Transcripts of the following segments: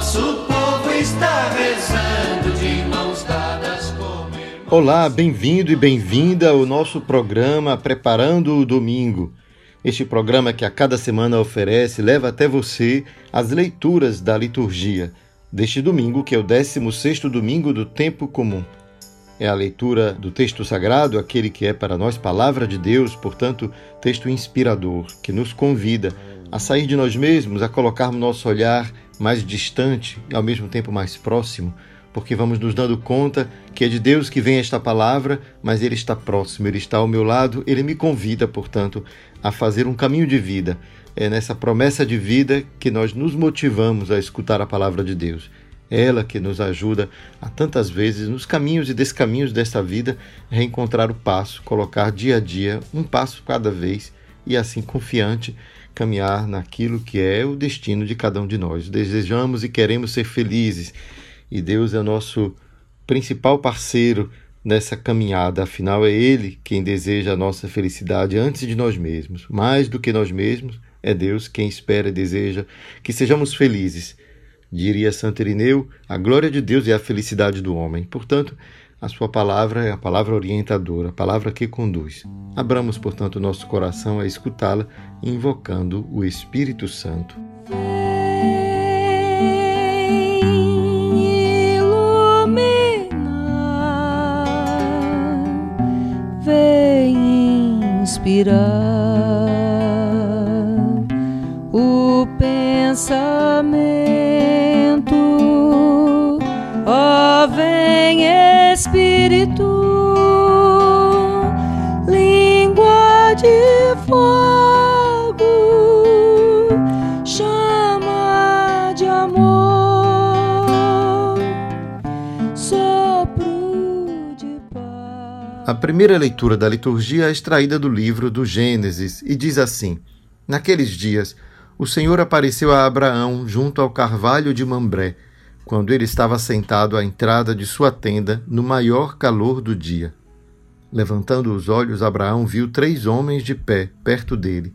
Nosso povo está rezando de mãos dadas como. Olá, bem-vindo e bem-vinda ao nosso programa Preparando o Domingo. Este programa que a cada semana oferece leva até você as leituras da liturgia deste domingo, que é o 16º domingo do tempo comum. É a leitura do texto sagrado, aquele que é para nós palavra de Deus, portanto, texto inspirador, que nos convida a sair de nós mesmos, a colocarmos nosso olhar mais distante e ao mesmo tempo mais próximo, porque vamos nos dando conta que é de Deus que vem esta palavra, mas Ele está próximo, Ele está ao meu lado, Ele me convida, portanto, a fazer um caminho de vida. É nessa promessa de vida que nós nos motivamos a escutar a palavra de Deus. É ela que nos ajuda a tantas vezes, nos caminhos e descaminhos desta vida, reencontrar o passo, colocar dia a dia um passo cada vez e assim confiante caminhar naquilo que é o destino de cada um de nós. Desejamos e queremos ser felizes e Deus é o nosso principal parceiro nessa caminhada, afinal é Ele quem deseja a nossa felicidade antes de nós mesmos. Mais do que nós mesmos, é Deus quem espera e deseja que sejamos felizes. Diria Santo Irineu, a glória de Deus é a felicidade do homem. Portanto, a sua palavra é a palavra orientadora, a palavra que conduz. Abramos, portanto, nosso coração a escutá-la, invocando o Espírito Santo. Vem inspirar o pensamento, ó, vem Espírito, língua de fogo, chama de amor, sopro de paz. A primeira leitura da liturgia é extraída do livro do Gênesis e diz assim: Naqueles dias, o Senhor apareceu a Abraão junto ao carvalho de Mambré, quando ele estava sentado à entrada de sua tenda no maior calor do dia. Levantando os olhos, Abraão viu três homens de pé perto dele.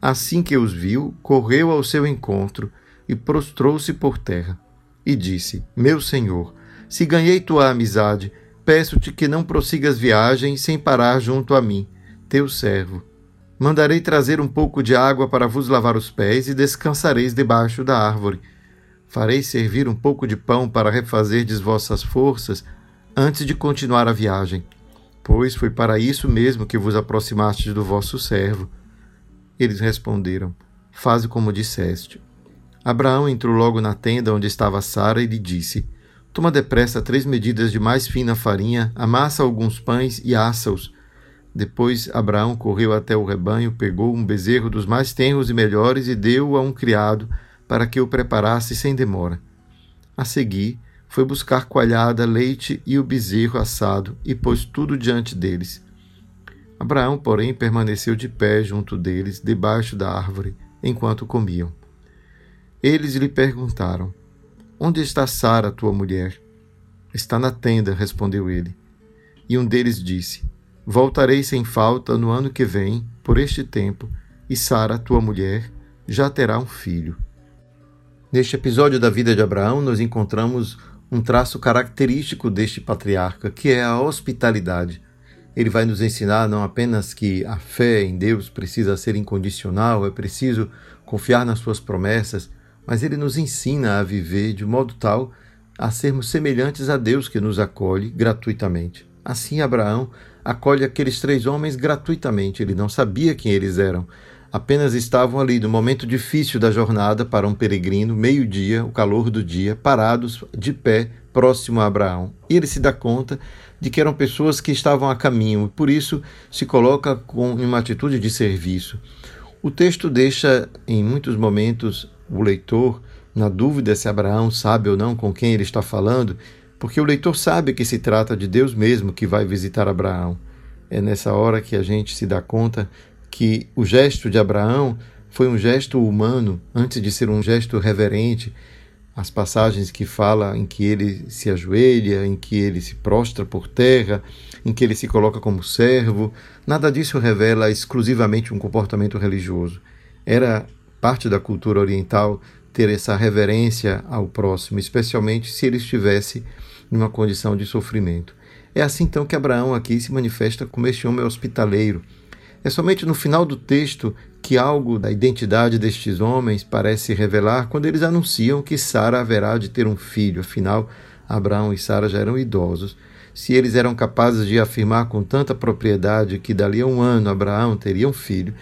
Assim que os viu, correu ao seu encontro e prostrou-se por terra. E disse: Meu senhor, se ganhei tua amizade, peço-te que não prossigas viagem sem parar junto a mim, teu servo. Mandarei trazer um pouco de água para vos lavar os pés e descansareis debaixo da árvore. Farei servir um pouco de pão para refazerdes vossas forças antes de continuar a viagem, pois foi para isso mesmo que vos aproximastes do vosso servo. Eles responderam: Faze como disseste. Abraão entrou logo na tenda onde estava Sara e lhe disse: Toma depressa três medidas de mais fina farinha, amassa alguns pães e assa-os. Depois Abraão correu até o rebanho, pegou um bezerro dos mais tenros e melhores e deu-o a um criado para que o preparasse sem demora. A seguir, foi buscar coalhada, leite e o bezerro assado e pôs tudo diante deles. Abraão, porém, permaneceu de pé junto deles, debaixo da árvore, enquanto comiam. Eles lhe perguntaram: Onde está Sara, tua mulher? Está na tenda, respondeu ele. E um deles disse: Voltarei sem falta no ano que vem, por este tempo, e Sara, tua mulher, já terá um filho. Neste episódio da vida de Abraão, nós encontramos um traço característico deste patriarca, que é a hospitalidade. Ele vai nos ensinar não apenas que a fé em Deus precisa ser incondicional, é preciso confiar nas suas promessas, mas ele nos ensina a viver de modo tal a sermos semelhantes a Deus que nos acolhe gratuitamente. Assim, Abraão acolhe aqueles três homens gratuitamente. Ele não sabia quem eles eram. Apenas estavam ali no momento difícil da jornada para um peregrino, meio-dia, o calor do dia, parados de pé, próximo a Abraão. E ele se dá conta de que eram pessoas que estavam a caminho, e por isso se coloca com uma atitude de serviço. O texto deixa, em muitos momentos, o leitor na dúvida se Abraão sabe ou não com quem ele está falando, porque o leitor sabe que se trata de Deus mesmo que vai visitar Abraão. É nessa hora que a gente se dá conta que o gesto de Abraão foi um gesto humano antes de ser um gesto reverente. As passagens que fala em que ele se ajoelha, em que ele se prostra por terra, em que ele se coloca como servo, nada disso revela exclusivamente um comportamento religioso. Era parte da cultura oriental ter essa reverência ao próximo, especialmente se ele estivesse numa condição de sofrimento. É assim então que Abraão aqui se manifesta como este homem hospitaleiro. É somente no final do texto que algo da identidade destes homens parece revelar quando eles anunciam que Sara haverá de ter um filho. Afinal, Abraão e Sara já eram idosos. Se eles eram capazes de afirmar com tanta propriedade que dali a um ano Abraão teria um filho,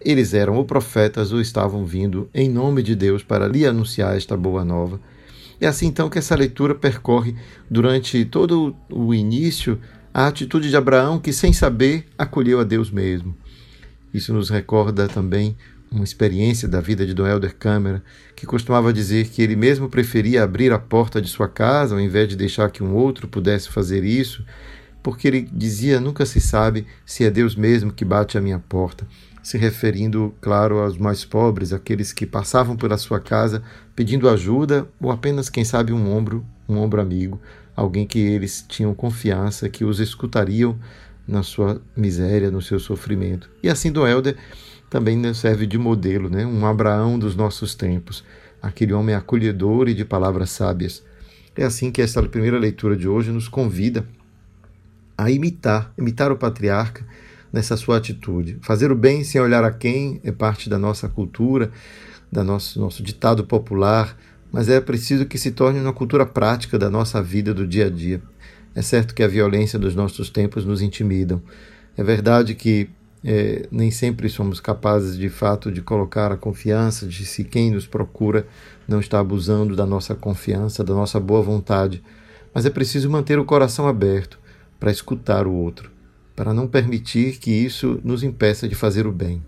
eles eram ou profetas ou estavam vindo em nome de Deus para lhe anunciar esta boa nova. É assim então que essa leitura percorre durante todo o início a atitude de Abraão que, sem saber, acolheu a Deus mesmo. Isso nos recorda também uma experiência da vida de Dom Helder Câmara, que costumava dizer que ele mesmo preferia abrir a porta de sua casa ao invés de deixar que um outro pudesse fazer isso, porque ele dizia: nunca se sabe se é Deus mesmo que bate à minha porta se referindo, claro, aos mais pobres, aqueles que passavam pela sua casa pedindo ajuda ou apenas, quem sabe, um ombro, um ombro amigo, alguém que eles tinham confiança, que os escutariam na sua miséria, no seu sofrimento. E assim do Helder também serve de modelo, né? um Abraão dos nossos tempos, aquele homem acolhedor e de palavras sábias. É assim que esta primeira leitura de hoje nos convida a imitar, imitar o patriarca nessa sua atitude. Fazer o bem sem olhar a quem é parte da nossa cultura, da nosso, nosso ditado popular, mas é preciso que se torne uma cultura prática da nossa vida do dia a dia. É certo que a violência dos nossos tempos nos intimidam. É verdade que é, nem sempre somos capazes de fato de colocar a confiança de se quem nos procura não está abusando da nossa confiança, da nossa boa vontade, mas é preciso manter o coração aberto para escutar o outro para não permitir que isso nos impeça de fazer o bem.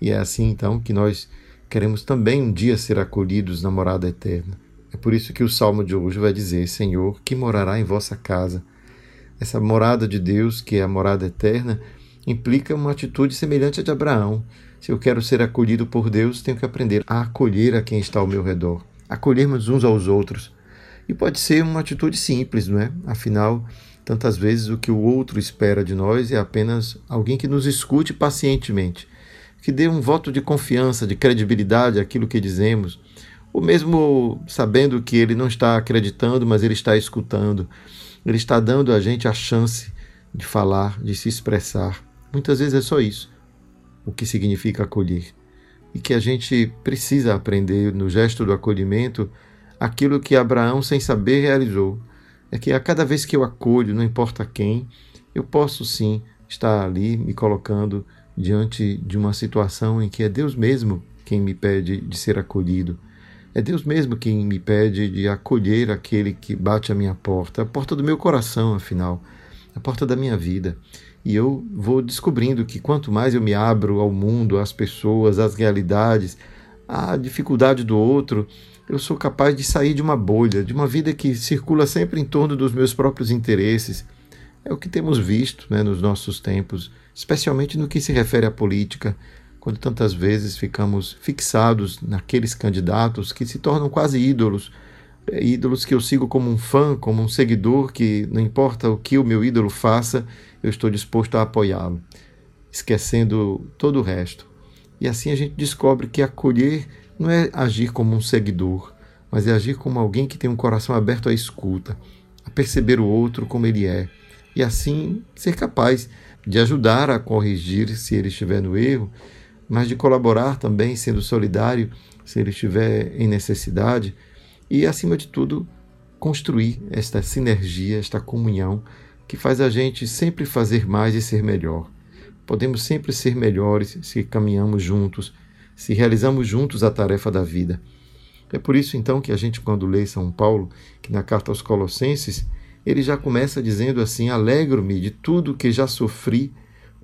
E é assim então que nós queremos também um dia ser acolhidos na morada eterna. É por isso que o salmo de hoje vai dizer: Senhor, que morará em vossa casa. Essa morada de Deus, que é a morada eterna, implica uma atitude semelhante à de Abraão. Se eu quero ser acolhido por Deus, tenho que aprender a acolher a quem está ao meu redor, acolhermos uns aos outros. E pode ser uma atitude simples, não é? Afinal, Tantas vezes o que o outro espera de nós é apenas alguém que nos escute pacientemente, que dê um voto de confiança, de credibilidade àquilo que dizemos, ou mesmo sabendo que ele não está acreditando, mas ele está escutando. Ele está dando a gente a chance de falar, de se expressar. Muitas vezes é só isso, o que significa acolher. E que a gente precisa aprender no gesto do acolhimento aquilo que Abraão, sem saber, realizou é que a cada vez que eu acolho, não importa quem, eu posso sim estar ali me colocando diante de uma situação em que é Deus mesmo quem me pede de ser acolhido. É Deus mesmo quem me pede de acolher aquele que bate a minha porta, a porta do meu coração, afinal, a porta da minha vida. E eu vou descobrindo que quanto mais eu me abro ao mundo, às pessoas, às realidades, à dificuldade do outro, eu sou capaz de sair de uma bolha, de uma vida que circula sempre em torno dos meus próprios interesses. É o que temos visto né, nos nossos tempos, especialmente no que se refere à política, quando tantas vezes ficamos fixados naqueles candidatos que se tornam quase ídolos, é, ídolos que eu sigo como um fã, como um seguidor, que não importa o que o meu ídolo faça, eu estou disposto a apoiá-lo, esquecendo todo o resto. E assim a gente descobre que acolher não é agir como um seguidor, mas é agir como alguém que tem um coração aberto à escuta, a perceber o outro como ele é, e assim ser capaz de ajudar a corrigir se ele estiver no erro, mas de colaborar também, sendo solidário se ele estiver em necessidade, e acima de tudo, construir esta sinergia, esta comunhão que faz a gente sempre fazer mais e ser melhor. Podemos sempre ser melhores se caminhamos juntos se realizamos juntos a tarefa da vida. É por isso então que a gente, quando lê São Paulo, que na carta aos Colossenses, ele já começa dizendo assim: Alegro-me de tudo que já sofri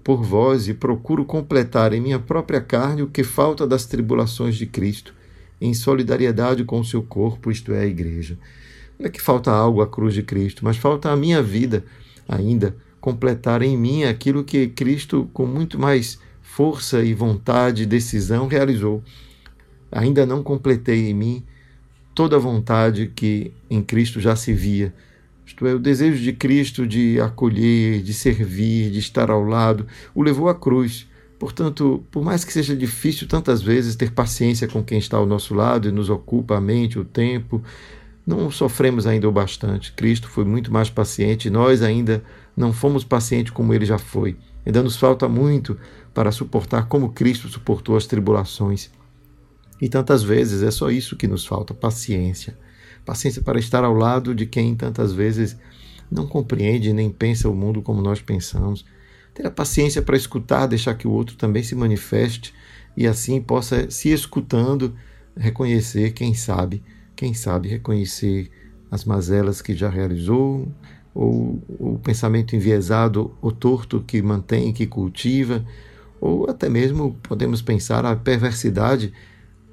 por vós e procuro completar em minha própria carne o que falta das tribulações de Cristo, em solidariedade com o seu corpo, isto é, a igreja. Não é que falta algo à cruz de Cristo, mas falta a minha vida ainda completar em mim aquilo que Cristo, com muito mais força e vontade e decisão, realizou. Ainda não completei em mim toda a vontade que em Cristo já se via. Isto é, o desejo de Cristo de acolher, de servir, de estar ao lado, o levou à cruz. Portanto, por mais que seja difícil tantas vezes ter paciência com quem está ao nosso lado e nos ocupa a mente, o tempo, não sofremos ainda o bastante. Cristo foi muito mais paciente, nós ainda não fomos pacientes como ele já foi. Ainda nos falta muito para suportar como Cristo suportou as tribulações. E tantas vezes é só isso que nos falta: paciência. Paciência para estar ao lado de quem tantas vezes não compreende nem pensa o mundo como nós pensamos. Ter a paciência para escutar, deixar que o outro também se manifeste e assim possa, se escutando, reconhecer, quem sabe, quem sabe reconhecer as mazelas que já realizou, ou o pensamento enviesado ou torto que mantém, que cultiva, ou até mesmo podemos pensar a perversidade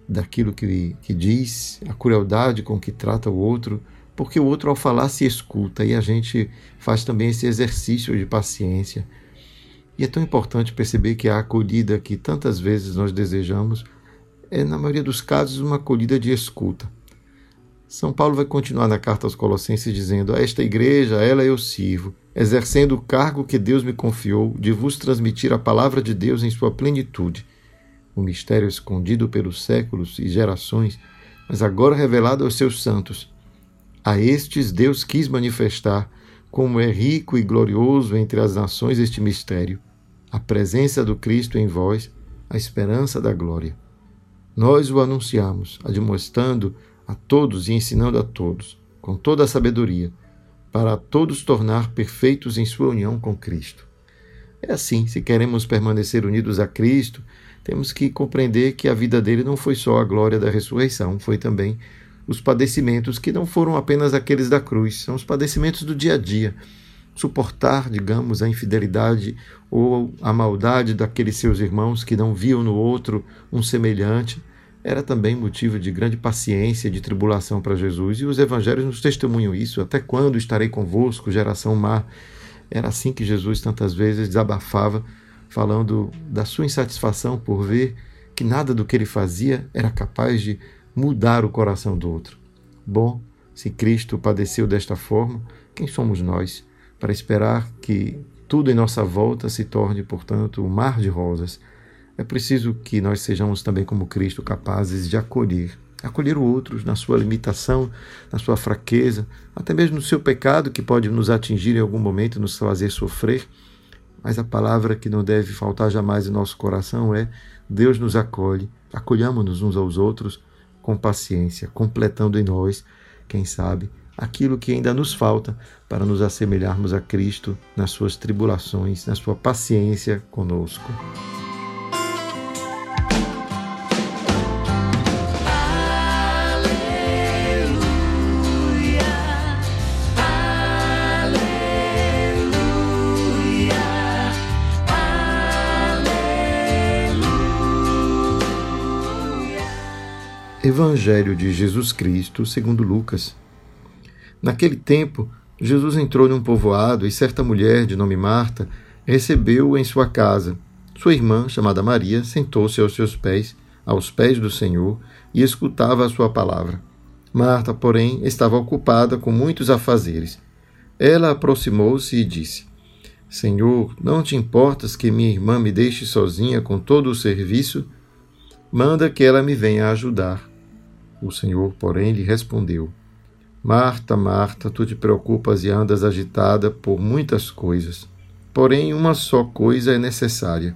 daquilo que, que diz, a crueldade com que trata o outro, porque o outro ao falar se escuta e a gente faz também esse exercício de paciência. E é tão importante perceber que a acolhida que tantas vezes nós desejamos é, na maioria dos casos, uma acolhida de escuta. São Paulo vai continuar na carta aos Colossenses dizendo: A esta igreja, a ela eu sirvo, exercendo o cargo que Deus me confiou de vos transmitir a palavra de Deus em sua plenitude, o mistério escondido pelos séculos e gerações, mas agora revelado aos seus santos. A estes Deus quis manifestar como é rico e glorioso entre as nações este mistério, a presença do Cristo em vós, a esperança da glória. Nós o anunciamos, admoestando a todos e ensinando a todos, com toda a sabedoria, para todos tornar perfeitos em sua união com Cristo. É assim, se queremos permanecer unidos a Cristo, temos que compreender que a vida dele não foi só a glória da ressurreição, foi também os padecimentos que não foram apenas aqueles da cruz, são os padecimentos do dia a dia. Suportar, digamos, a infidelidade ou a maldade daqueles seus irmãos que não viam no outro um semelhante, era também motivo de grande paciência e de tribulação para Jesus, e os evangelhos nos testemunham isso. Até quando estarei convosco, geração má? Era assim que Jesus tantas vezes desabafava, falando da sua insatisfação por ver que nada do que ele fazia era capaz de mudar o coração do outro. Bom, se Cristo padeceu desta forma, quem somos nós para esperar que tudo em nossa volta se torne, portanto, um mar de rosas? É preciso que nós sejamos também, como Cristo, capazes de acolher, acolher o outro na sua limitação, na sua fraqueza, até mesmo no seu pecado que pode nos atingir em algum momento, nos fazer sofrer. Mas a palavra que não deve faltar jamais em nosso coração é: Deus nos acolhe, acolhamos-nos uns aos outros com paciência, completando em nós, quem sabe, aquilo que ainda nos falta para nos assemelharmos a Cristo nas suas tribulações, na sua paciência conosco. Evangelho de Jesus Cristo, segundo Lucas. Naquele tempo, Jesus entrou num povoado e certa mulher, de nome Marta, recebeu-o em sua casa. Sua irmã, chamada Maria, sentou-se aos seus pés, aos pés do Senhor, e escutava a sua palavra. Marta, porém, estava ocupada com muitos afazeres. Ela aproximou-se e disse: Senhor, não te importas que minha irmã me deixe sozinha com todo o serviço? Manda que ela me venha ajudar. O Senhor, porém, lhe respondeu: Marta, Marta, tu te preocupas e andas agitada por muitas coisas. Porém, uma só coisa é necessária.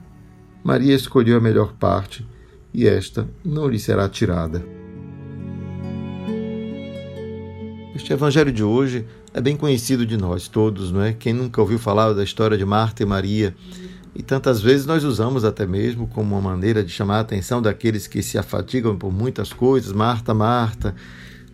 Maria escolheu a melhor parte, e esta não lhe será tirada. Este evangelho de hoje é bem conhecido de nós todos, não é? Quem nunca ouviu falar da história de Marta e Maria? E tantas vezes nós usamos até mesmo como uma maneira de chamar a atenção daqueles que se afatigam por muitas coisas. Marta, Marta,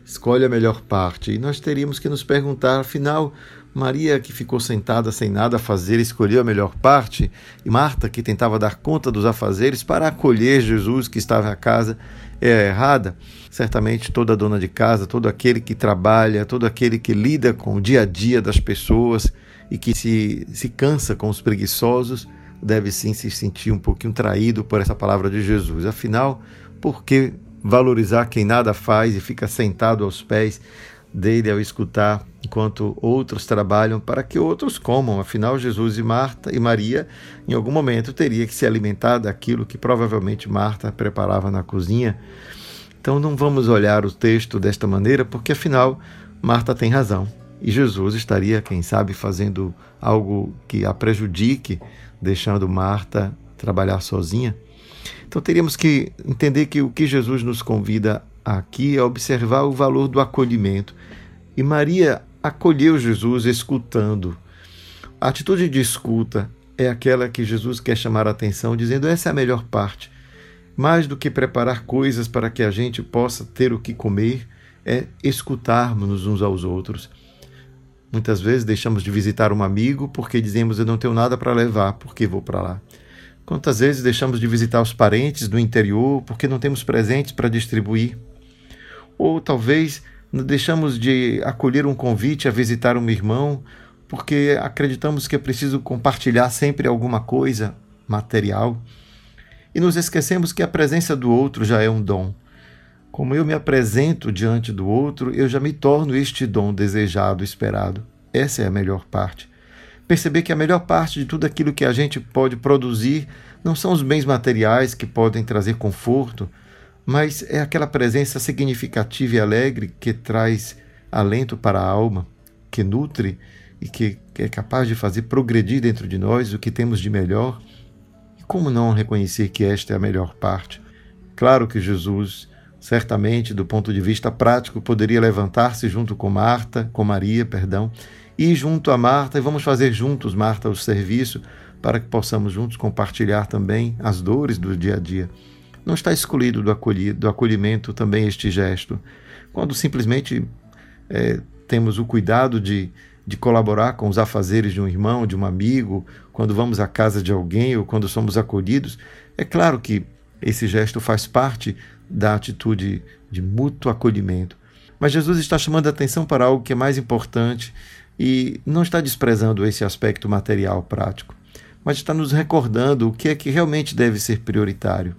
escolhe a melhor parte. E nós teríamos que nos perguntar, afinal, Maria, que ficou sentada sem nada a fazer, escolheu a melhor parte, e Marta, que tentava dar conta dos afazeres para acolher Jesus que estava à casa, é errada. Certamente toda dona de casa, todo aquele que trabalha, todo aquele que lida com o dia a dia das pessoas e que se, se cansa com os preguiçosos, deve sim se sentir um pouquinho traído por essa palavra de Jesus. Afinal, por que valorizar quem nada faz e fica sentado aos pés dele ao escutar enquanto outros trabalham para que outros comam. Afinal, Jesus e Marta e Maria, em algum momento, teria que se alimentar daquilo que provavelmente Marta preparava na cozinha. Então, não vamos olhar o texto desta maneira, porque afinal, Marta tem razão. E Jesus estaria, quem sabe, fazendo algo que a prejudique, deixando Marta trabalhar sozinha. Então teríamos que entender que o que Jesus nos convida aqui é observar o valor do acolhimento. E Maria acolheu Jesus escutando. A atitude de escuta é aquela que Jesus quer chamar a atenção, dizendo: essa é a melhor parte. Mais do que preparar coisas para que a gente possa ter o que comer, é escutarmos uns aos outros. Muitas vezes deixamos de visitar um amigo porque dizemos: Eu não tenho nada para levar, porque vou para lá. Quantas vezes deixamos de visitar os parentes do interior porque não temos presentes para distribuir? Ou talvez deixamos de acolher um convite a visitar um irmão porque acreditamos que é preciso compartilhar sempre alguma coisa material e nos esquecemos que a presença do outro já é um dom. Como eu me apresento diante do outro, eu já me torno este dom desejado, esperado. Essa é a melhor parte perceber que a melhor parte de tudo aquilo que a gente pode produzir não são os bens materiais que podem trazer conforto, mas é aquela presença significativa e alegre que traz alento para a alma, que nutre e que é capaz de fazer progredir dentro de nós o que temos de melhor. E como não reconhecer que esta é a melhor parte? Claro que Jesus, certamente, do ponto de vista prático, poderia levantar-se junto com Marta, com Maria, perdão, ir junto a Marta e vamos fazer juntos, Marta, o serviço para que possamos juntos compartilhar também as dores do dia a dia. Não está excluído do, acolhido, do acolhimento também este gesto. Quando simplesmente é, temos o cuidado de, de colaborar com os afazeres de um irmão, de um amigo, quando vamos à casa de alguém ou quando somos acolhidos, é claro que esse gesto faz parte da atitude de mútuo acolhimento. Mas Jesus está chamando a atenção para algo que é mais importante e não está desprezando esse aspecto material prático, mas está nos recordando o que é que realmente deve ser prioritário.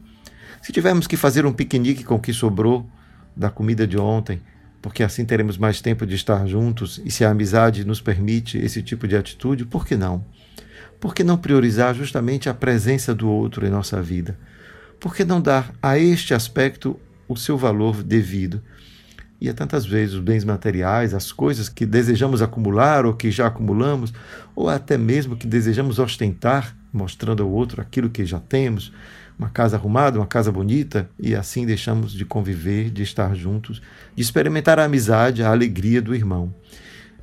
Se tivermos que fazer um piquenique com o que sobrou da comida de ontem, porque assim teremos mais tempo de estar juntos e se a amizade nos permite esse tipo de atitude, por que não? Por que não priorizar justamente a presença do outro em nossa vida? Por que não dar a este aspecto o seu valor devido? E é tantas vezes os bens materiais, as coisas que desejamos acumular ou que já acumulamos, ou até mesmo que desejamos ostentar, mostrando ao outro aquilo que já temos, uma casa arrumada, uma casa bonita, e assim deixamos de conviver, de estar juntos, de experimentar a amizade, a alegria do irmão.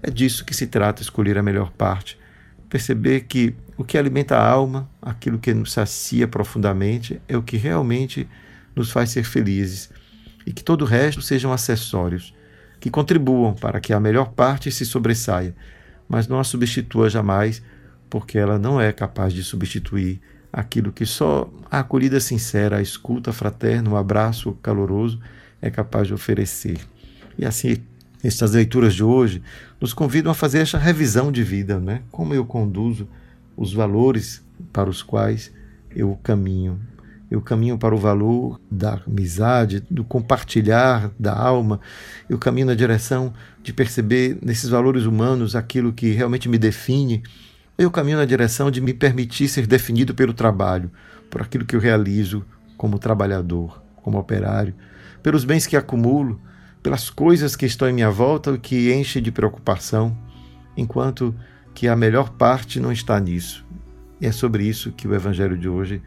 É disso que se trata escolher a melhor parte. Perceber que o que alimenta a alma, aquilo que nos sacia profundamente, é o que realmente nos faz ser felizes e que todo o resto sejam acessórios, que contribuam para que a melhor parte se sobressaia, mas não a substitua jamais, porque ela não é capaz de substituir aquilo que só a acolhida sincera, a escuta fraterna, o abraço caloroso é capaz de oferecer. E assim, estas leituras de hoje nos convidam a fazer esta revisão de vida, né? Como eu conduzo os valores para os quais eu caminho. Eu caminho para o valor da amizade, do compartilhar da alma, eu caminho na direção de perceber nesses valores humanos aquilo que realmente me define, eu caminho na direção de me permitir ser definido pelo trabalho, por aquilo que eu realizo como trabalhador, como operário, pelos bens que acumulo, pelas coisas que estão em minha volta e que enchem de preocupação, enquanto que a melhor parte não está nisso. E é sobre isso que o Evangelho de hoje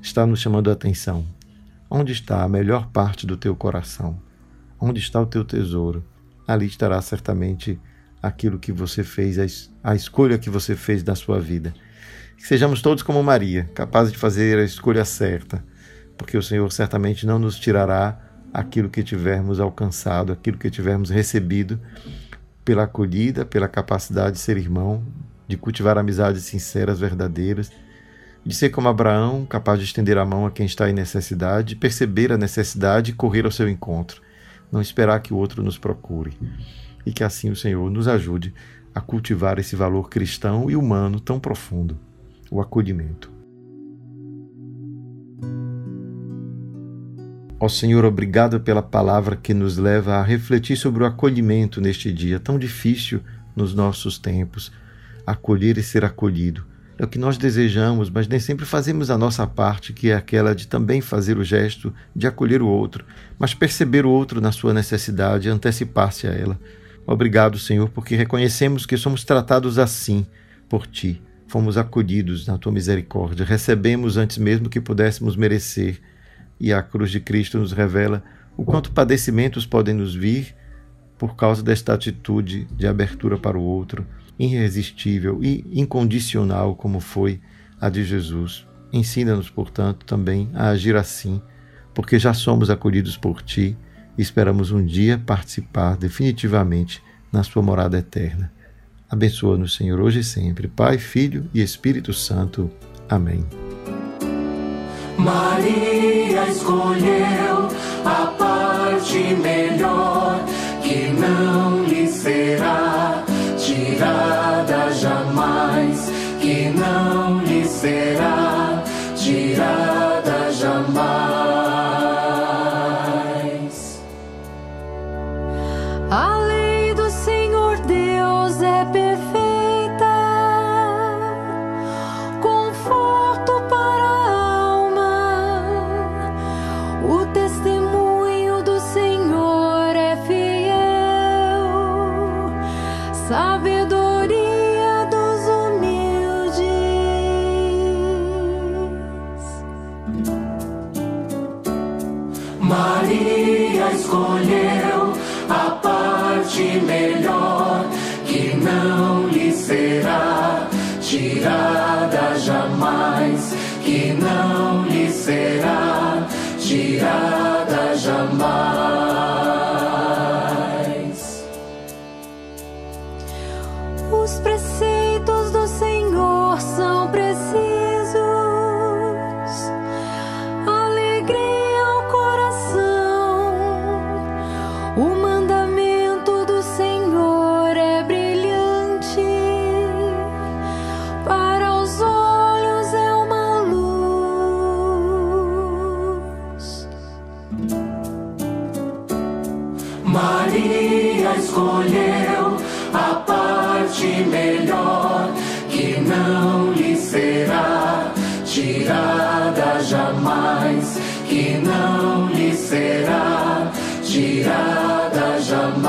está nos chamando a atenção. Onde está a melhor parte do teu coração? Onde está o teu tesouro? Ali estará certamente aquilo que você fez, a escolha que você fez da sua vida. Que sejamos todos como Maria, capazes de fazer a escolha certa, porque o Senhor certamente não nos tirará aquilo que tivermos alcançado, aquilo que tivermos recebido pela acolhida, pela capacidade de ser irmão, de cultivar amizades sinceras, verdadeiras, de ser como Abraão, capaz de estender a mão a quem está em necessidade, perceber a necessidade e correr ao seu encontro, não esperar que o outro nos procure. E que assim o Senhor nos ajude a cultivar esse valor cristão e humano tão profundo, o acolhimento. Ó Senhor, obrigado pela palavra que nos leva a refletir sobre o acolhimento neste dia tão difícil nos nossos tempos. Acolher e ser acolhido. É o que nós desejamos, mas nem sempre fazemos a nossa parte, que é aquela de também fazer o gesto de acolher o outro, mas perceber o outro na sua necessidade e antecipar-se a ela. Obrigado, Senhor, porque reconhecemos que somos tratados assim por Ti. Fomos acolhidos na Tua misericórdia, recebemos antes mesmo que pudéssemos merecer e a cruz de Cristo nos revela o quanto padecimentos podem nos vir por causa desta atitude de abertura para o outro, irresistível e incondicional como foi a de Jesus. Ensina-nos, portanto, também a agir assim, porque já somos acolhidos por Ti e esperamos um dia participar definitivamente na Sua morada eterna. Abençoa-nos, Senhor, hoje e sempre. Pai, Filho e Espírito Santo. Amém. Maria escolheu a parte melhor que não lhe será tirada Sabedoria dos humildes. Maria escolheu a parte melhor que não lhe será tirada jamais, que não lhe será tirada jamais. Será tirada jamais.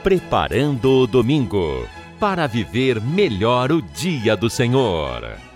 Preparando o domingo para viver melhor o dia do Senhor.